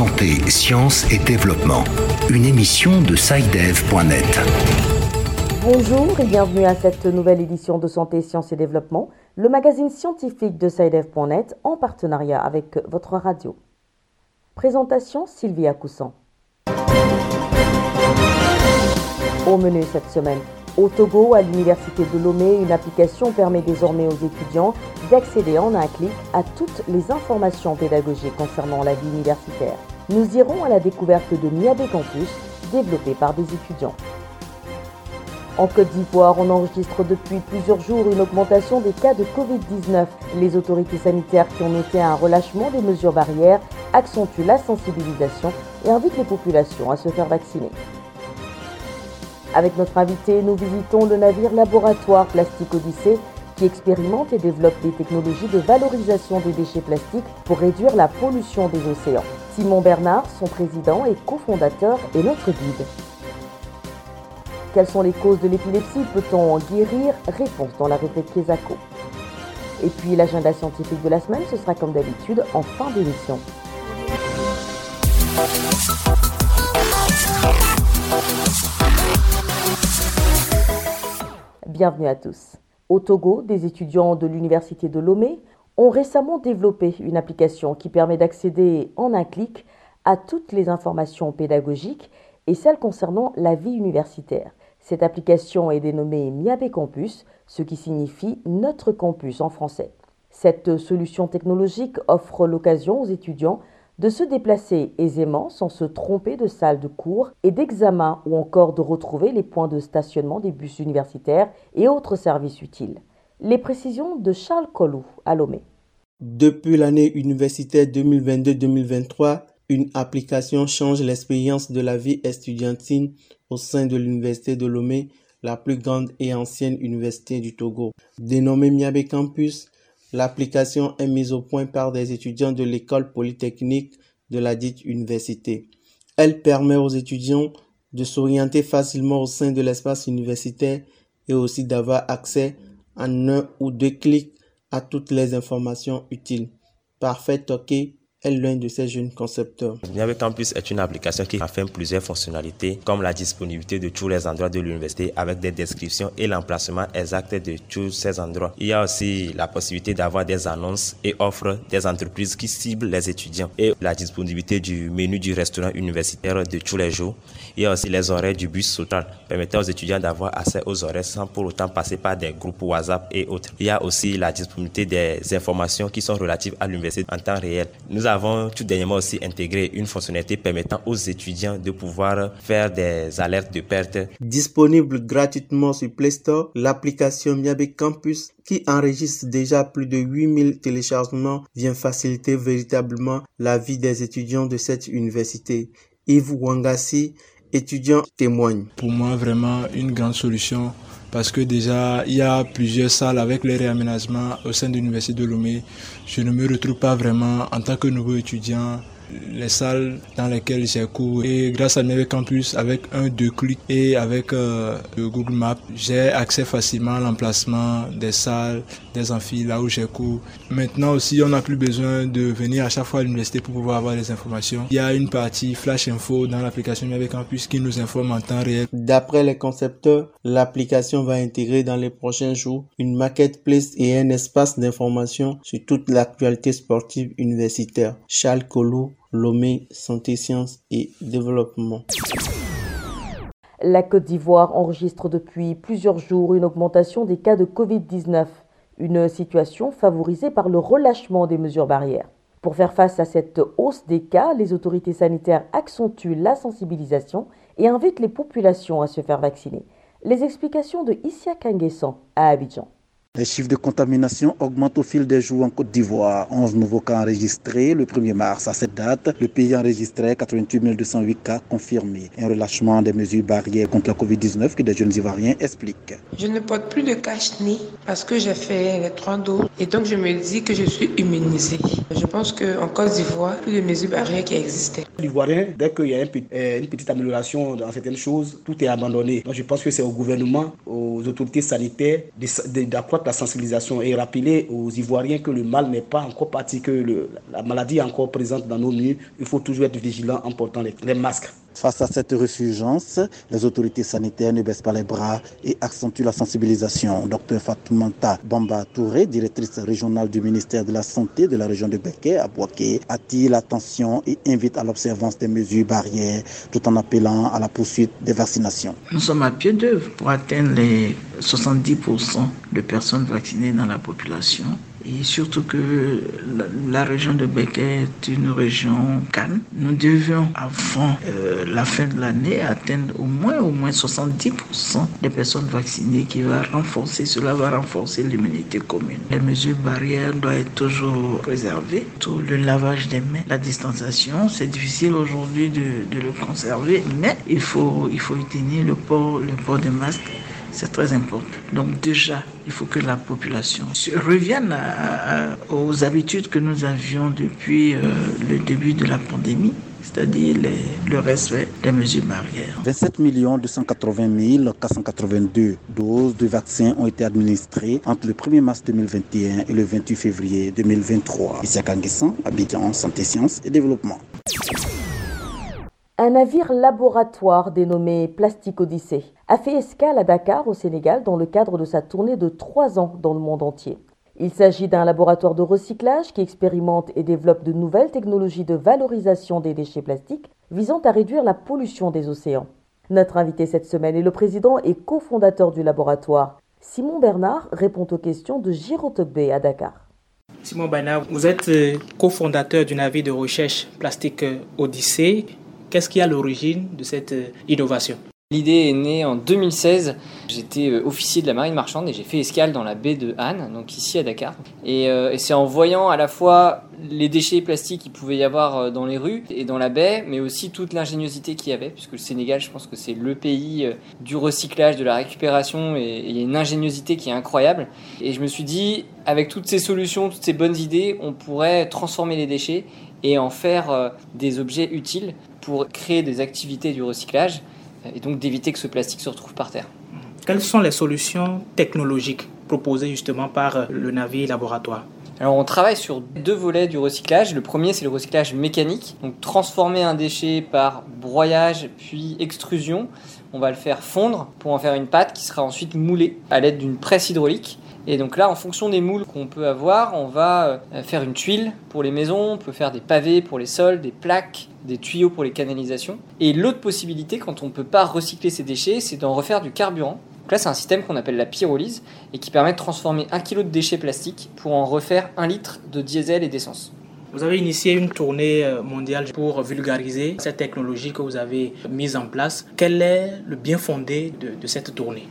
Santé, sciences et développement. Une émission de SciDev.net. Bonjour et bienvenue à cette nouvelle édition de Santé, Sciences et Développement, le magazine scientifique de SciDev.net en partenariat avec votre radio. Présentation Sylvia Coussan. Au menu cette semaine, au Togo, à l'université de Lomé, une application permet désormais aux étudiants d'accéder en un clic à toutes les informations pédagogiques concernant la vie universitaire. Nous irons à la découverte de Miabe Campus, développé par des étudiants. En Côte d'Ivoire, on enregistre depuis plusieurs jours une augmentation des cas de Covid-19. Les autorités sanitaires qui ont noté un relâchement des mesures barrières accentuent la sensibilisation et invitent les populations à se faire vacciner. Avec notre invité, nous visitons le navire laboratoire Plastique Odyssée qui expérimente et développe des technologies de valorisation des déchets plastiques pour réduire la pollution des océans. Simon Bernard, son président et cofondateur, est notre guide. Quelles sont les causes de l'épilepsie? Peut-on en guérir? Réponse dans la rubrique Kesako. Et puis l'agenda scientifique de la semaine, ce sera comme d'habitude en fin d'émission. Bienvenue à tous. Au Togo, des étudiants de l'université de Lomé ont récemment développé une application qui permet d'accéder en un clic à toutes les informations pédagogiques et celles concernant la vie universitaire. Cette application est dénommée Miabe Campus, ce qui signifie Notre Campus en français. Cette solution technologique offre l'occasion aux étudiants de se déplacer aisément sans se tromper de salle de cours et d'examen ou encore de retrouver les points de stationnement des bus universitaires et autres services utiles. Les précisions de Charles Collou à Lomé. Depuis l'année universitaire 2022-2023, une application change l'expérience de la vie estudiantine au sein de l'université de Lomé, la plus grande et ancienne université du Togo. Dénommée Miabe Campus, L'application est mise au point par des étudiants de l'école polytechnique de la dite université. Elle permet aux étudiants de s'orienter facilement au sein de l'espace universitaire et aussi d'avoir accès en un ou deux clics à toutes les informations utiles. Parfait OK est l'un de ces jeunes concepteurs. Niabe Campus est une application qui affirme plusieurs fonctionnalités comme la disponibilité de tous les endroits de l'université avec des descriptions et l'emplacement exact de tous ces endroits. Il y a aussi la possibilité d'avoir des annonces et offres des entreprises qui ciblent les étudiants et la disponibilité du menu du restaurant universitaire de tous les jours. Il y a aussi les horaires du bus total permettant aux étudiants d'avoir accès aux horaires sans pour autant passer par des groupes WhatsApp et autres. Il y a aussi la disponibilité des informations qui sont relatives à l'université en temps réel. Nous avons tout dernièrement aussi intégré une fonctionnalité permettant aux étudiants de pouvoir faire des alertes de perte. Disponible gratuitement sur Play Store, l'application Miabe Campus qui enregistre déjà plus de 8000 téléchargements vient faciliter véritablement la vie des étudiants de cette université. Yves Wangasi, étudiant, témoigne. Pour moi, vraiment une grande solution parce que déjà il y a plusieurs salles avec les réaménagements au sein de l'université de Lomé. Je ne me retrouve pas vraiment en tant que nouveau étudiant les salles dans lesquelles j'ai cours et grâce à Neve Campus avec un deux clics et avec euh, le Google Maps j'ai accès facilement à l'emplacement des salles des amphis là où j'ai cours maintenant aussi on n'a plus besoin de venir à chaque fois à l'université pour pouvoir avoir les informations. Il y a une partie flash info dans l'application Neve Campus qui nous informe en temps réel. D'après les concepteurs l'application va intégrer dans les prochains jours une marketplace et un espace d'information sur toute l'actualité sportive universitaire. Charles Colou Lomé Santé, Sciences et Développement. La Côte d'Ivoire enregistre depuis plusieurs jours une augmentation des cas de Covid-19, une situation favorisée par le relâchement des mesures barrières. Pour faire face à cette hausse des cas, les autorités sanitaires accentuent la sensibilisation et invitent les populations à se faire vacciner. Les explications de Issia Kanguessan à Abidjan. Les chiffres de contamination augmentent au fil des jours en Côte d'Ivoire. 11 nouveaux cas enregistrés le 1er mars. À cette date, le pays enregistrait 88 208 cas confirmés. Un relâchement des mesures barrières contre la Covid-19 que des jeunes Ivoiriens expliquent. Je ne porte plus de cache-nez parce que j'ai fait les trois doses et donc je me dis que je suis immunisée. Je pense qu'en Côte d'Ivoire, plus de mesures barrières qui existaient. L'Ivoirien, dès qu'il y a une petite amélioration dans certaines choses, tout est abandonné. Donc je pense que c'est au gouvernement, aux autorités sanitaires d'accroître la sensibilisation et rappeler aux Ivoiriens que le mal n'est pas encore parti, que la maladie est encore présente dans nos murs. Il faut toujours être vigilant en portant les masques. Face à cette resurgence, les autorités sanitaires ne baissent pas les bras et accentuent la sensibilisation. Dr Fatoumata Bamba Touré, directrice régionale du ministère de la Santé de la région de Beke à Boaké, attire l'attention et invite à l'observance des mesures barrières tout en appelant à la poursuite des vaccinations. Nous sommes à pied d'œuvre pour atteindre les 70% de personnes vaccinées dans la population et surtout que la, région de Béquet est une région calme. Nous devions, avant euh, la fin de l'année, atteindre au moins, au moins 70% des personnes vaccinées qui va renforcer, cela va renforcer l'immunité commune. Les mesures barrières doivent être toujours préservées. Tout le lavage des mains, la distanciation, c'est difficile aujourd'hui de, de, le conserver, mais il faut, il faut tenir le port, le port des masques c'est très important. Donc déjà, il faut que la population revienne aux habitudes que nous avions depuis euh, le début de la pandémie c'est-à-dire le respect des mesures barrières. 27 280 482 doses de vaccins ont été administrées entre le 1er mars 2021 et le 28 février 2023. Ici à Kanguessan, Abidjan, Santé, Sciences et Développement. Un navire laboratoire dénommé Plastic Odyssey a fait escale à Dakar au Sénégal dans le cadre de sa tournée de trois ans dans le monde entier. Il s'agit d'un laboratoire de recyclage qui expérimente et développe de nouvelles technologies de valorisation des déchets plastiques visant à réduire la pollution des océans. Notre invité cette semaine est le président et cofondateur du laboratoire. Simon Bernard répond aux questions de Girotokbe à Dakar. Simon Bernard, vous êtes euh, cofondateur du navire de recherche Plastique Odyssée. Qu'est-ce qui à l'origine de cette euh, innovation? L'idée est née en 2016. J'étais euh, officier de la marine marchande et j'ai fait escale dans la baie de Han, donc ici à Dakar. Euh, et, c'est en voyant à la fois les déchets plastiques qu'il pouvait y avoir dans les rues et dans la baie, mais aussi toute l'ingéniosité qu'il y avait, puisque le Sénégal, je pense que c'est le pays du recyclage, de la récupération, et il y a une ingéniosité qui est incroyable. Et je me suis dit, avec toutes ces solutions, toutes ces bonnes idées, on pourrait transformer les déchets et en faire des objets utiles pour créer des activités du recyclage et donc d'éviter que ce plastique se retrouve par terre. Quelles sont les solutions technologiques proposées justement par le navire laboratoire? Alors on travaille sur deux volets du recyclage. Le premier c'est le recyclage mécanique, donc transformer un déchet par broyage puis extrusion. On va le faire fondre pour en faire une pâte qui sera ensuite moulée à l'aide d'une presse hydraulique. Et donc là, en fonction des moules qu'on peut avoir, on va euh, faire une tuile pour les maisons, on peut faire des pavés pour les sols, des plaques, des tuyaux pour les canalisations. Et l'autre possibilité, quand on ne peut pas recycler ces déchets, c'est d'en refaire du carburant. Donc là, c'est un système qu'on appelle la pyrolyse et qui permet de transformer un kilo de déchets plastiques pour en refaire un litre de diesel et d'essence. Vous avez initié une tournée euh, mondiale pour vulgariser cette technologie que vous avez mise en place. Quel est le bien fondé de, de cette tournée?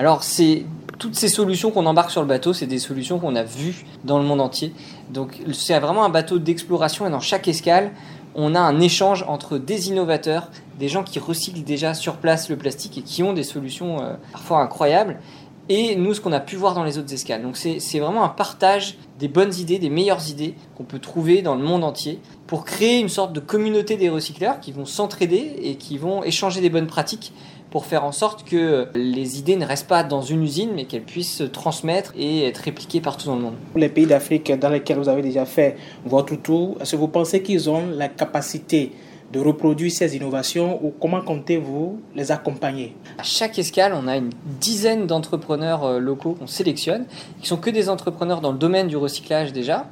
Alors, c'est toutes ces solutions qu'on embarque sur le bateau, c'est des solutions qu'on a vues dans le monde entier. Donc c'est vraiment un bateau d'exploration et dans chaque escale, on a un échange entre des innovateurs, des gens qui recyclent déjà sur place le plastique et qui ont des solutions euh, parfois incroyables, et nous ce qu'on a pu voir dans les autres escales. Donc c'est vraiment un partage des bonnes idées, des meilleures idées qu'on peut trouver dans le monde entier pour créer une sorte de communauté des recycleurs qui vont s'entraider et qui vont échanger des bonnes pratiques pour faire en sorte que les idées ne restent pas dans une usine, mais qu'elles puissent se transmettre et être répliquées partout dans le monde. Les pays d'Afrique dans lesquels vous avez déjà fait votre tour, est-ce que vous pensez qu'ils ont la capacité de reproduire ces innovations ou comment comptez-vous les accompagner? À chaque escale, on a une dizaine d'entrepreneurs euh, locaux qu'on sélectionne, qui sont que des entrepreneurs dans le domaine du recyclage déjà,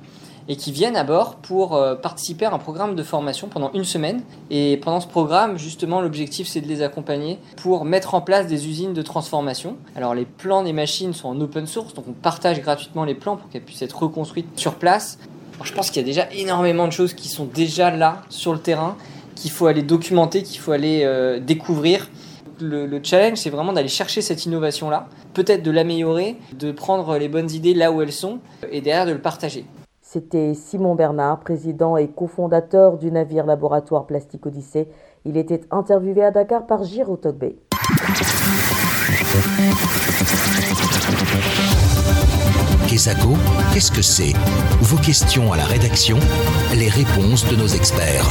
et qui viennent à bord pour euh, participer à un programme de formation pendant une semaine. Et pendant ce programme, justement, l'objectif c'est de les accompagner pour mettre en place des usines de transformation. Alors les plans des machines sont en open source, donc on partage gratuitement les plans pour qu'elles puissent être reconstruites sur place. je pense qu'il y a déjà énormément de choses qui sont déjà là sur le terrain, qu'il faut aller documenter, qu'il faut aller euh, découvrir. Le, le, challenge, c'est vraiment d'aller chercher cette innovation-là, peut-être de l'améliorer, de prendre les bonnes idées là où elles sont, et derrière de le partager. C'était Simon Bernard, président et cofondateur du navire laboratoire Plastique Odyssée. Il était interviewé à Dakar par Giro Togbe. Kesako, qu'est-ce que c'est? Vos questions à la rédaction, les réponses de nos experts.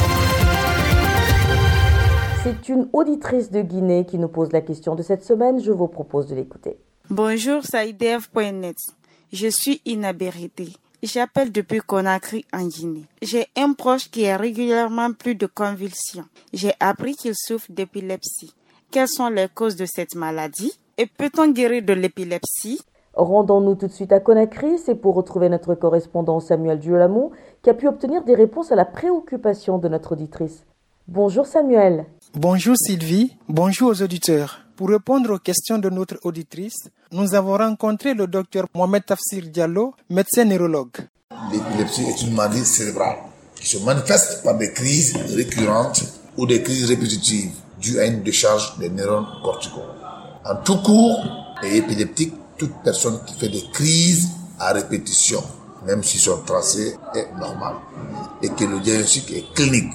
C'est une auditrice de Guinée qui nous pose la question de cette semaine. Je vous propose de l'écouter. Bonjour, Saïdev.net. Je suis inabérité. J'appelle depuis Conakry en Guinée. J'ai un proche qui a régulièrement plus de convulsions. J'ai appris qu'il souffre d'épilepsie. Quelles sont les causes de cette maladie? Et peut-on guérir de l'épilepsie? Rendons-nous tout de suite à Conakry, c'est pour retrouver notre correspondant Samuel Diolamou qui a pu obtenir des réponses à la préoccupation de notre auditrice. Bonjour Samuel. Bonjour Sylvie, bonjour aux auditeurs. Pour répondre aux questions de notre auditrice, nous avons rencontré le docteur Mohamed Tafsir Diallo, médecin neurologue. L'épilepsie est une maladie cérébrale qui se manifeste par des crises récurrentes ou des crises répétitives dues à une décharge des neurones corticaux. En tout court et épileptique, toute personne qui fait des crises à répétition, même si son tracé est normal et que le diagnostic est clinique.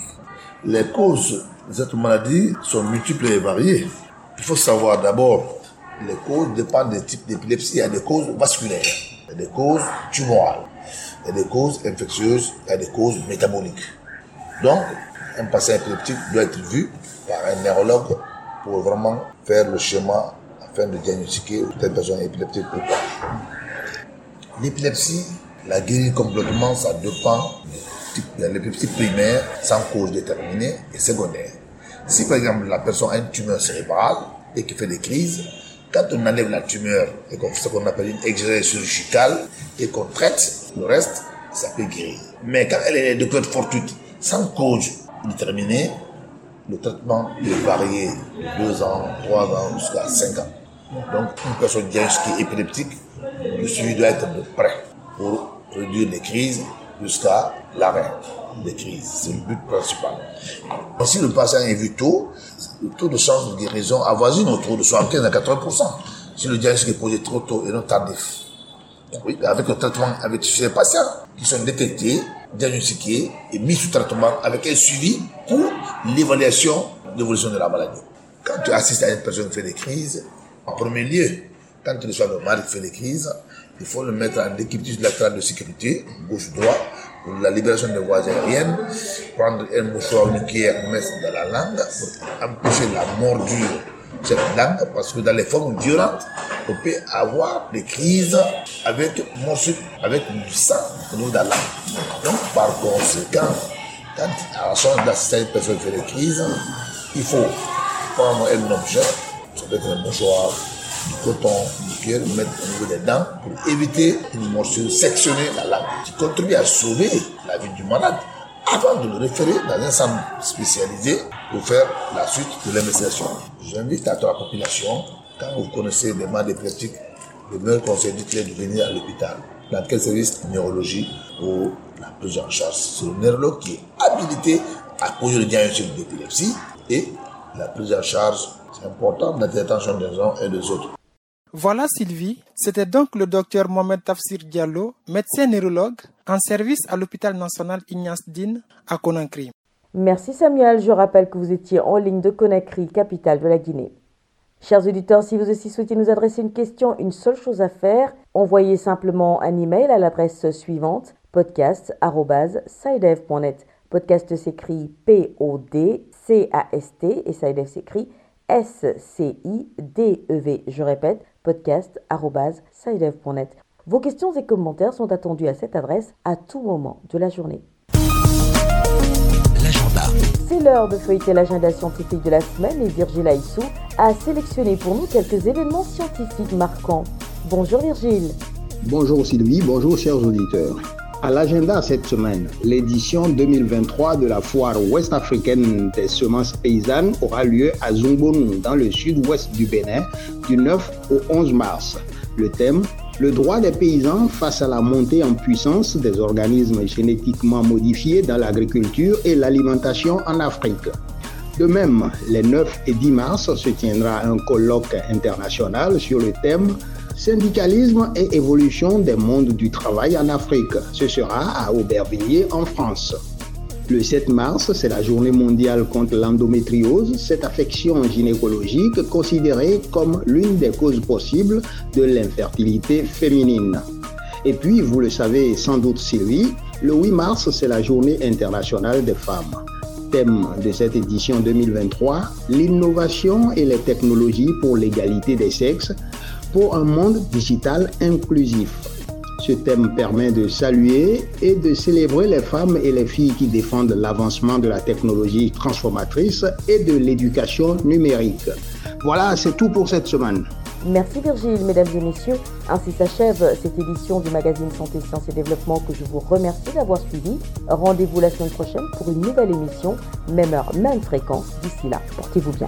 Les causes de cette maladie sont multiples et variées. Il faut savoir d'abord, les causes dépendent des types d'épilepsie. Il y a des causes vasculaires, il y a des causes tumorales, il y a des causes infectieuses, il y a des causes métaboliques. Donc, un patient épileptique doit être vu par un neurologue pour vraiment faire le schéma afin de diagnostiquer telle personne épileptique ou pas. L'épilepsie, la guérir complètement, ça dépend type. l'épilepsie primaire sans cause déterminée et secondaire. Si par exemple la personne a une tumeur cérébrale et qui fait des crises, quand on enlève la tumeur et qu'on fait ce qu'on appelle une exégèse chirurgicale et qu'on traite le reste, ça peut guérir. Mais quand elle est de cause fortuite, sans cause déterminée, le traitement peut varier de 2 ans, 3 ans jusqu'à 5 ans. Donc, une personne diagnostiquée épileptique, le suivi doit être de près pour réduire les crises jusqu'à l'arrêt des crises. C'est le but principal. si le patient est vu tôt, le taux de chance de guérison avoisine autour de 75 à 80%. Si le diagnostic est posé trop tôt et non tardif. Oui, avec le traitement, avec ces patients qui sont détectés, diagnostiqués et mis sous traitement avec un suivi pour l'évaluation de l'évolution de la maladie. Quand tu assistes à une personne qui fait des crises, en premier lieu, quand tu reçois le mari qui fait des crises, il faut le mettre en équipe latéral de sécurité, gauche-droit, pour la libération des voies aériennes, prendre un mouchoir nucléaire, mettre dans la langue pour empêcher la mordure de cette langue, parce que dans les formes violentes, on peut avoir des crises avec morsure, avec du sang au niveau de la langue. Donc, par conséquent, quand à la d'assister une personne fait des crises, il faut prendre un objet, ça peut être un mouchoir, coton, du cuir, mettre au niveau des dents pour éviter une morsure, sectionner la langue, qui contribue à sauver la vie du malade avant de le référer dans un centre spécialisé pour faire la suite de l'investigation. J'invite à toute la population, quand vous connaissez des malades épileptiques, le meilleur conseil est de venir à l'hôpital. Dans quel service Neurologie pour la prise en charge. C'est le neurologue qui est habilité à poser le diagnostic d'épilepsie et la prise en charge c'est important d'être attention des uns et des autres. Voilà Sylvie, c'était donc le docteur Mohamed Tafsir Diallo, médecin neurologue en service à l'hôpital national Ignace Dine à Conakry. Merci Samuel, je rappelle que vous étiez en ligne de Conakry, capitale de la Guinée. Chers auditeurs, si vous aussi souhaitez nous adresser une question, une seule chose à faire, envoyez simplement un email à l'adresse suivante podcast@sidev.net. Podcast s'écrit P O D C A S T et Sidev s'écrit S-C-I-D-E-V. Je répète, podcast.sidev.net. Vos questions et commentaires sont attendus à cette adresse à tout moment de la journée. L'agenda. C'est l'heure de feuilleter l'agenda scientifique de la semaine et Virgile Aissou a sélectionné pour nous quelques événements scientifiques marquants. Bonjour Virgile. Bonjour Sylvie, bonjour chers auditeurs. À l'agenda cette semaine, l'édition 2023 de la foire ouest-africaine des semences paysannes aura lieu à Zumbonou, dans le sud-ouest du Bénin, du 9 au 11 mars. Le thème le droit des paysans face à la montée en puissance des organismes génétiquement modifiés dans l'agriculture et l'alimentation en Afrique. De même, les 9 et 10 mars se tiendra un colloque international sur le thème Syndicalisme et évolution des mondes du travail en Afrique. Ce sera à Aubervilliers en France. Le 7 mars, c'est la journée mondiale contre l'endométriose, cette affection gynécologique considérée comme l'une des causes possibles de l'infertilité féminine. Et puis, vous le savez sans doute Sylvie, le 8 mars, c'est la journée internationale des femmes. Thème de cette édition 2023, l'innovation et les technologies pour l'égalité des sexes, pour un monde digital inclusif. Ce thème permet de saluer et de célébrer les femmes et les filles qui défendent l'avancement de la technologie transformatrice et de l'éducation numérique. Voilà, c'est tout pour cette semaine. Merci Virgile, mesdames et messieurs. Ainsi s'achève cette édition du magazine Santé, Sciences et Développement que je vous remercie d'avoir suivi. Rendez-vous la semaine prochaine pour une nouvelle émission, même heure, même fréquence. D'ici là, portez-vous bien.